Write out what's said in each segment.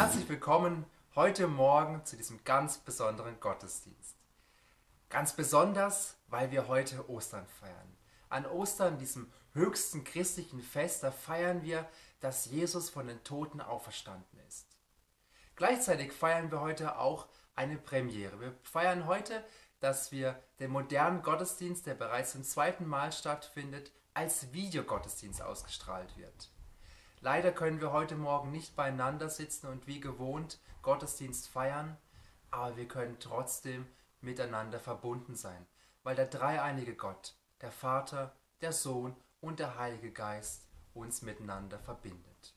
Herzlich willkommen heute Morgen zu diesem ganz besonderen Gottesdienst. Ganz besonders, weil wir heute Ostern feiern. An Ostern, diesem höchsten christlichen Fest, da feiern wir, dass Jesus von den Toten auferstanden ist. Gleichzeitig feiern wir heute auch eine Premiere. Wir feiern heute, dass wir den modernen Gottesdienst, der bereits zum zweiten Mal stattfindet, als Videogottesdienst ausgestrahlt wird. Leider können wir heute Morgen nicht beieinander sitzen und wie gewohnt Gottesdienst feiern, aber wir können trotzdem miteinander verbunden sein, weil der dreieinige Gott, der Vater, der Sohn und der Heilige Geist uns miteinander verbindet.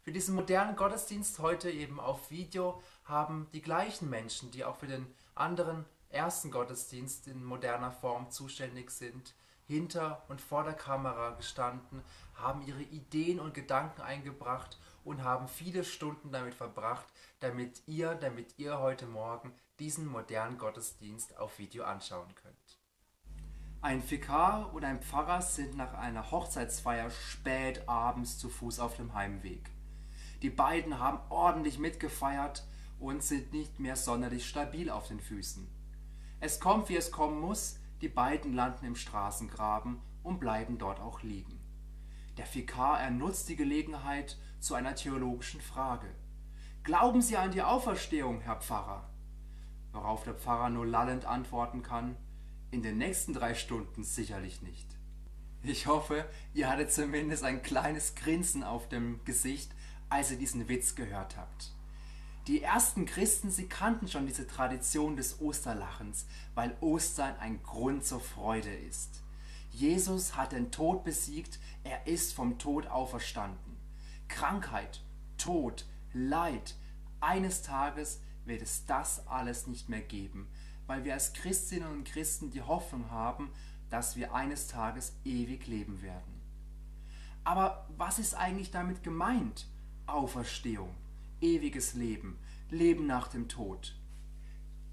Für diesen modernen Gottesdienst heute eben auf Video haben die gleichen Menschen, die auch für den anderen ersten Gottesdienst in moderner Form zuständig sind, hinter und vor der Kamera gestanden, haben ihre Ideen und Gedanken eingebracht und haben viele Stunden damit verbracht, damit ihr, damit ihr heute Morgen diesen modernen Gottesdienst auf Video anschauen könnt. Ein Vikar und ein Pfarrer sind nach einer Hochzeitsfeier spät abends zu Fuß auf dem Heimweg. Die beiden haben ordentlich mitgefeiert und sind nicht mehr sonderlich stabil auf den Füßen. Es kommt, wie es kommen muss, die beiden landen im Straßengraben und bleiben dort auch liegen. Der Vikar ernutzt die Gelegenheit zu einer theologischen Frage. Glauben Sie an die Auferstehung, Herr Pfarrer? Worauf der Pfarrer nur lallend antworten kann, in den nächsten drei Stunden sicherlich nicht. Ich hoffe, ihr hattet zumindest ein kleines Grinsen auf dem Gesicht, als ihr diesen Witz gehört habt. Die ersten Christen, sie kannten schon diese Tradition des Osterlachens, weil Ostern ein Grund zur Freude ist. Jesus hat den Tod besiegt, er ist vom Tod auferstanden. Krankheit, Tod, Leid, eines Tages wird es das alles nicht mehr geben, weil wir als Christinnen und Christen die Hoffnung haben, dass wir eines Tages ewig leben werden. Aber was ist eigentlich damit gemeint? Auferstehung ewiges Leben, Leben nach dem Tod.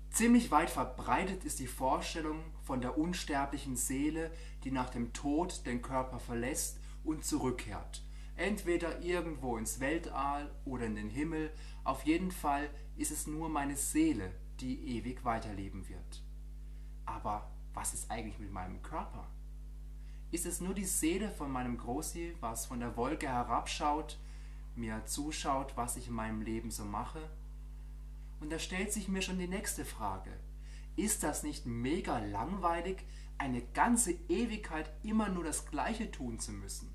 Ziemlich weit verbreitet ist die Vorstellung von der unsterblichen Seele, die nach dem Tod den Körper verlässt und zurückkehrt. Entweder irgendwo ins Weltall oder in den Himmel, auf jeden Fall ist es nur meine Seele, die ewig weiterleben wird. Aber was ist eigentlich mit meinem Körper? Ist es nur die Seele von meinem Großi, was von der Wolke herabschaut mir zuschaut, was ich in meinem Leben so mache. Und da stellt sich mir schon die nächste Frage. Ist das nicht mega langweilig, eine ganze Ewigkeit immer nur das Gleiche tun zu müssen?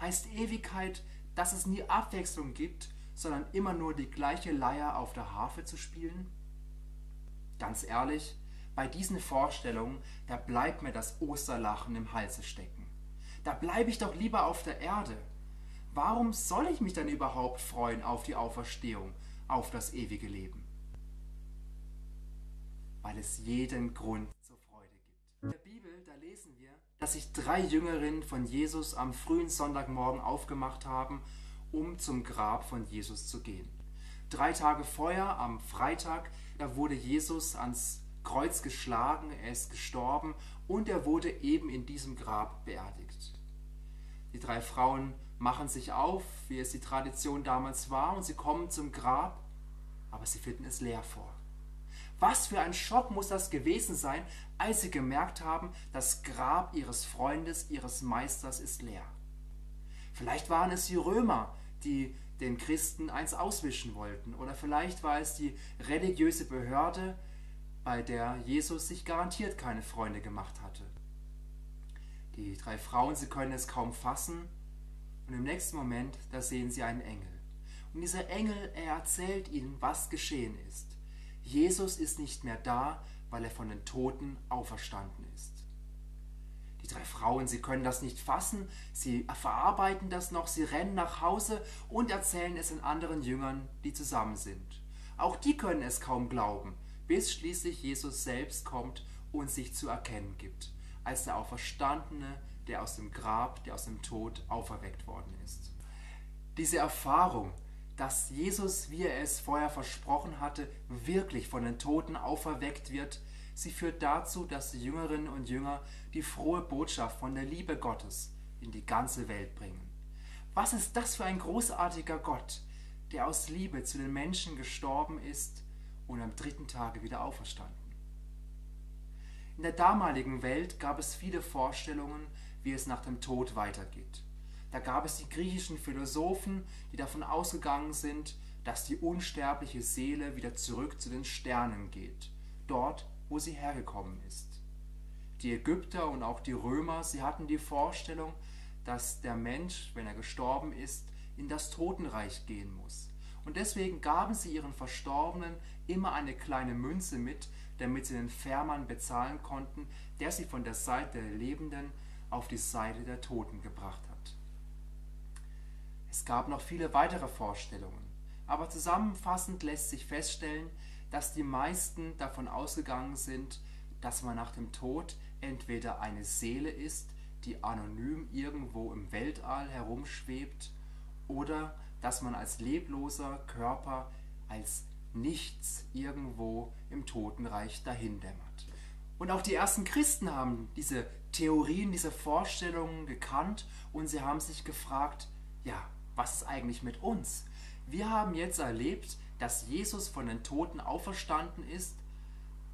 Heißt Ewigkeit, dass es nie Abwechslung gibt, sondern immer nur die gleiche Leier auf der Harfe zu spielen? Ganz ehrlich, bei diesen Vorstellungen, da bleibt mir das Osterlachen im Halse stecken. Da bleibe ich doch lieber auf der Erde Warum soll ich mich dann überhaupt freuen auf die Auferstehung, auf das ewige Leben? Weil es jeden Grund zur Freude gibt. In der Bibel, da lesen wir, dass sich drei Jüngerinnen von Jesus am frühen Sonntagmorgen aufgemacht haben, um zum Grab von Jesus zu gehen. Drei Tage vorher, am Freitag, da wurde Jesus ans Kreuz geschlagen, er ist gestorben und er wurde eben in diesem Grab beerdigt. Die drei Frauen machen sich auf, wie es die Tradition damals war, und sie kommen zum Grab, aber sie finden es leer vor. Was für ein Schock muss das gewesen sein, als sie gemerkt haben, das Grab ihres Freundes, ihres Meisters ist leer. Vielleicht waren es die Römer, die den Christen eins auswischen wollten, oder vielleicht war es die religiöse Behörde, bei der Jesus sich garantiert keine Freunde gemacht hatte. Die drei Frauen, sie können es kaum fassen, und im nächsten Moment, da sehen sie einen Engel. Und dieser Engel, er erzählt ihnen, was geschehen ist. Jesus ist nicht mehr da, weil er von den Toten auferstanden ist. Die drei Frauen, sie können das nicht fassen, sie verarbeiten das noch, sie rennen nach Hause und erzählen es den anderen Jüngern, die zusammen sind. Auch die können es kaum glauben, bis schließlich Jesus selbst kommt und sich zu erkennen gibt, als der Auferstandene, der aus dem Grab, der aus dem Tod auferweckt worden ist. Diese Erfahrung, dass Jesus, wie er es vorher versprochen hatte, wirklich von den Toten auferweckt wird, sie führt dazu, dass die Jüngerinnen und Jünger die frohe Botschaft von der Liebe Gottes in die ganze Welt bringen. Was ist das für ein großartiger Gott, der aus Liebe zu den Menschen gestorben ist und am dritten Tage wieder auferstanden. In der damaligen Welt gab es viele Vorstellungen, wie es nach dem Tod weitergeht. Da gab es die griechischen Philosophen, die davon ausgegangen sind, dass die unsterbliche Seele wieder zurück zu den Sternen geht, dort, wo sie hergekommen ist. Die Ägypter und auch die Römer, sie hatten die Vorstellung, dass der Mensch, wenn er gestorben ist, in das Totenreich gehen muss. Und deswegen gaben sie ihren Verstorbenen immer eine kleine Münze mit, damit sie den Fährmann bezahlen konnten, der sie von der Seite der Lebenden auf die Seite der Toten gebracht hat. Es gab noch viele weitere Vorstellungen, aber zusammenfassend lässt sich feststellen, dass die meisten davon ausgegangen sind, dass man nach dem Tod entweder eine Seele ist, die anonym irgendwo im Weltall herumschwebt, oder dass man als lebloser Körper, als nichts irgendwo im Totenreich dahindämmert. Und auch die ersten Christen haben diese Theorien, diese Vorstellungen gekannt und sie haben sich gefragt, ja, was ist eigentlich mit uns? Wir haben jetzt erlebt, dass Jesus von den Toten auferstanden ist.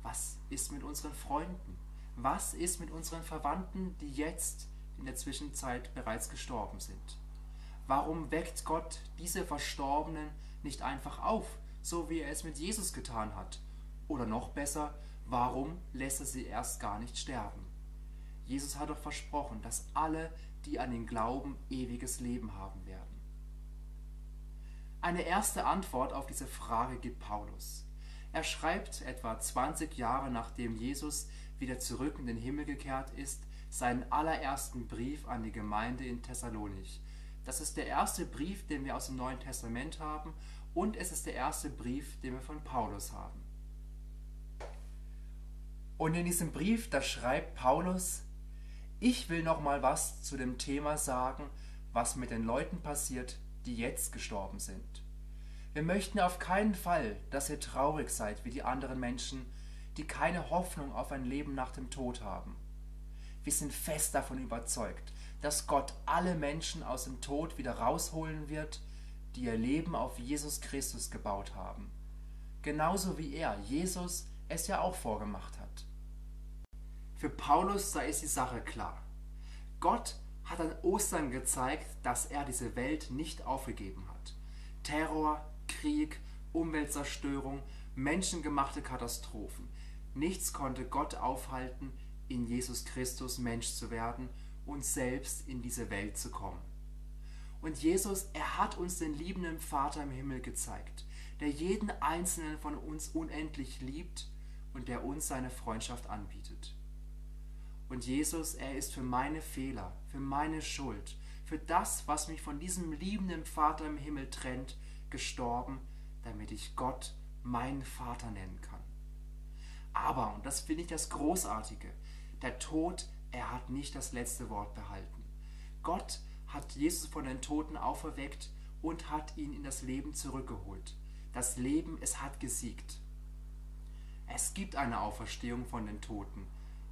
Was ist mit unseren Freunden? Was ist mit unseren Verwandten, die jetzt in der Zwischenzeit bereits gestorben sind? Warum weckt Gott diese Verstorbenen nicht einfach auf, so wie er es mit Jesus getan hat? Oder noch besser, warum lässt er sie erst gar nicht sterben? Jesus hat doch versprochen, dass alle, die an ihn glauben, ewiges Leben haben werden. Eine erste Antwort auf diese Frage gibt Paulus. Er schreibt etwa 20 Jahre nachdem Jesus wieder zurück in den Himmel gekehrt ist, seinen allerersten Brief an die Gemeinde in Thessalonich. Das ist der erste Brief, den wir aus dem Neuen Testament haben und es ist der erste Brief, den wir von Paulus haben. Und in diesem Brief, da schreibt Paulus, ich will noch mal was zu dem Thema sagen, was mit den Leuten passiert, die jetzt gestorben sind. Wir möchten auf keinen Fall, dass ihr traurig seid wie die anderen Menschen, die keine Hoffnung auf ein Leben nach dem Tod haben. Wir sind fest davon überzeugt, dass Gott alle Menschen aus dem Tod wieder rausholen wird, die ihr Leben auf Jesus Christus gebaut haben. Genauso wie er, Jesus, es ja auch vorgemacht hat. Für Paulus sei es die Sache klar. Gott hat an Ostern gezeigt, dass er diese Welt nicht aufgegeben hat. Terror, Krieg, Umweltzerstörung, menschengemachte Katastrophen. Nichts konnte Gott aufhalten, in Jesus Christus Mensch zu werden und selbst in diese Welt zu kommen. Und Jesus, er hat uns den liebenden Vater im Himmel gezeigt, der jeden einzelnen von uns unendlich liebt und der uns seine Freundschaft anbietet. Und Jesus, er ist für meine Fehler, für meine Schuld, für das, was mich von diesem liebenden Vater im Himmel trennt, gestorben, damit ich Gott meinen Vater nennen kann. Aber, und das finde ich das Großartige, der Tod, er hat nicht das letzte Wort behalten. Gott hat Jesus von den Toten auferweckt und hat ihn in das Leben zurückgeholt. Das Leben, es hat gesiegt. Es gibt eine Auferstehung von den Toten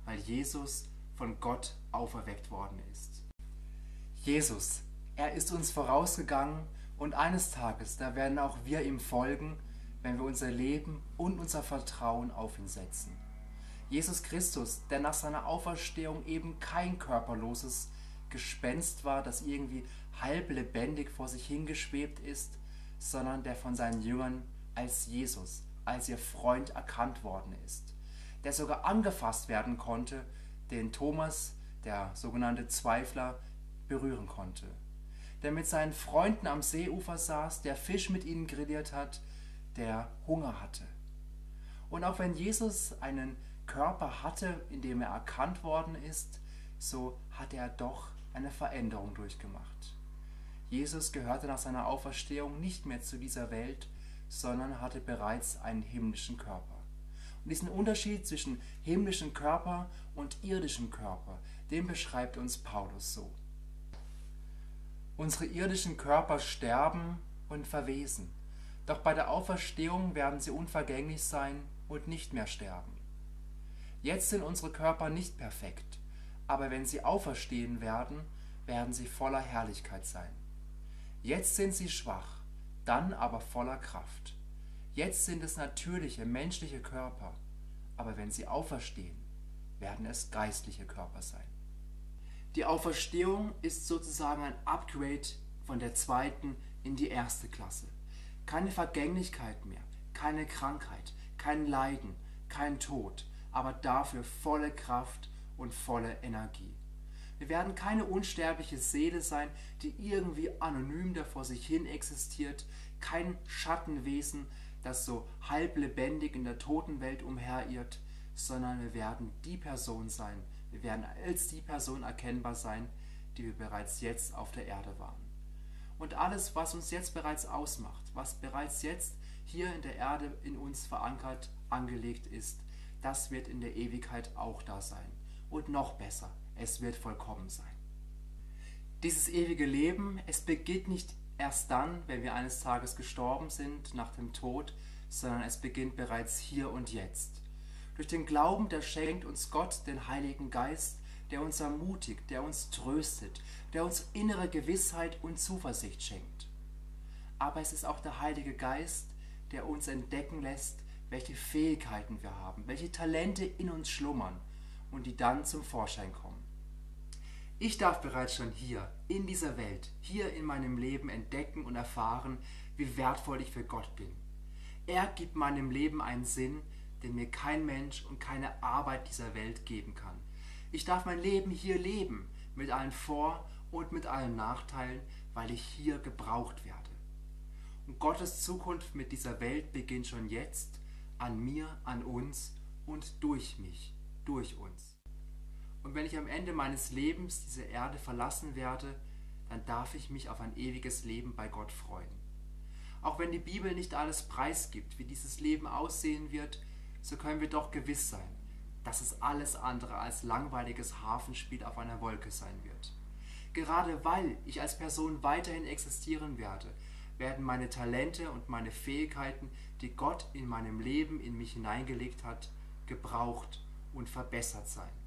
weil Jesus von Gott auferweckt worden ist. Jesus, er ist uns vorausgegangen und eines Tages, da werden auch wir ihm folgen, wenn wir unser Leben und unser Vertrauen auf ihn setzen. Jesus Christus, der nach seiner Auferstehung eben kein körperloses Gespenst war, das irgendwie halb lebendig vor sich hingeschwebt ist, sondern der von seinen Jüngern als Jesus, als ihr Freund erkannt worden ist der sogar angefasst werden konnte, den Thomas, der sogenannte Zweifler, berühren konnte. Der mit seinen Freunden am Seeufer saß, der Fisch mit ihnen grilliert hat, der Hunger hatte. Und auch wenn Jesus einen Körper hatte, in dem er erkannt worden ist, so hatte er doch eine Veränderung durchgemacht. Jesus gehörte nach seiner Auferstehung nicht mehr zu dieser Welt, sondern hatte bereits einen himmlischen Körper. Und diesen Unterschied zwischen himmlischem Körper und irdischem Körper, den beschreibt uns Paulus so. Unsere irdischen Körper sterben und verwesen, doch bei der Auferstehung werden sie unvergänglich sein und nicht mehr sterben. Jetzt sind unsere Körper nicht perfekt, aber wenn sie auferstehen werden, werden sie voller Herrlichkeit sein. Jetzt sind sie schwach, dann aber voller Kraft. Jetzt sind es natürliche, menschliche Körper, aber wenn sie auferstehen, werden es geistliche Körper sein. Die Auferstehung ist sozusagen ein Upgrade von der zweiten in die erste Klasse. Keine Vergänglichkeit mehr, keine Krankheit, kein Leiden, kein Tod, aber dafür volle Kraft und volle Energie. Wir werden keine unsterbliche Seele sein, die irgendwie anonym da vor sich hin existiert, kein Schattenwesen, das so halb lebendig in der Totenwelt umherirrt, sondern wir werden die Person sein, wir werden als die Person erkennbar sein, die wir bereits jetzt auf der Erde waren. Und alles, was uns jetzt bereits ausmacht, was bereits jetzt hier in der Erde in uns verankert, angelegt ist, das wird in der Ewigkeit auch da sein. Und noch besser, es wird vollkommen sein. Dieses ewige Leben, es beginnt nicht erst dann, wenn wir eines Tages gestorben sind, nach dem Tod, sondern es beginnt bereits hier und jetzt. Durch den Glauben, der schenkt uns Gott den Heiligen Geist, der uns ermutigt, der uns tröstet, der uns innere Gewissheit und Zuversicht schenkt. Aber es ist auch der Heilige Geist, der uns entdecken lässt, welche Fähigkeiten wir haben, welche Talente in uns schlummern und die dann zum Vorschein kommen. Ich darf bereits schon hier, in dieser Welt, hier in meinem Leben entdecken und erfahren, wie wertvoll ich für Gott bin. Er gibt meinem Leben einen Sinn, den mir kein Mensch und keine Arbeit dieser Welt geben kann. Ich darf mein Leben hier leben, mit allen Vor- und mit allen Nachteilen, weil ich hier gebraucht werde. Und Gottes Zukunft mit dieser Welt beginnt schon jetzt, an mir, an uns und durch mich, durch uns. Und wenn ich am Ende meines Lebens diese Erde verlassen werde, dann darf ich mich auf ein ewiges Leben bei Gott freuen. Auch wenn die Bibel nicht alles preisgibt, wie dieses Leben aussehen wird, so können wir doch gewiss sein, dass es alles andere als langweiliges Hafenspiel auf einer Wolke sein wird. Gerade weil ich als Person weiterhin existieren werde, werden meine Talente und meine Fähigkeiten, die Gott in meinem Leben in mich hineingelegt hat, gebraucht und verbessert sein.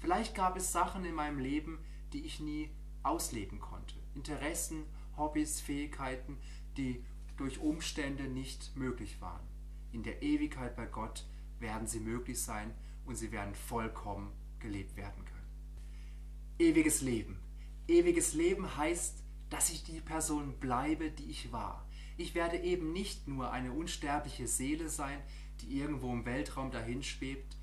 Vielleicht gab es Sachen in meinem Leben, die ich nie ausleben konnte. Interessen, Hobbys, Fähigkeiten, die durch Umstände nicht möglich waren. In der Ewigkeit bei Gott werden sie möglich sein und sie werden vollkommen gelebt werden können. Ewiges Leben. Ewiges Leben heißt, dass ich die Person bleibe, die ich war. Ich werde eben nicht nur eine unsterbliche Seele sein, die irgendwo im Weltraum dahinschwebt.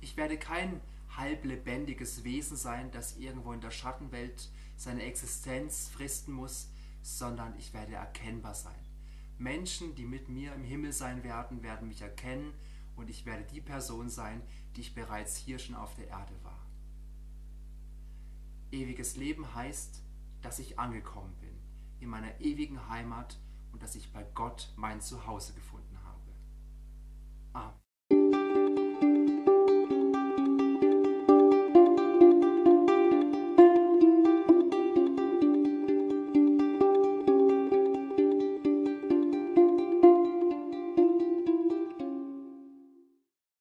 Ich werde kein halblebendiges Wesen sein, das irgendwo in der Schattenwelt seine Existenz fristen muss, sondern ich werde erkennbar sein. Menschen, die mit mir im Himmel sein werden, werden mich erkennen und ich werde die Person sein, die ich bereits hier schon auf der Erde war. Ewiges Leben heißt, dass ich angekommen bin in meiner ewigen Heimat und dass ich bei Gott mein Zuhause gefunden habe. Amen.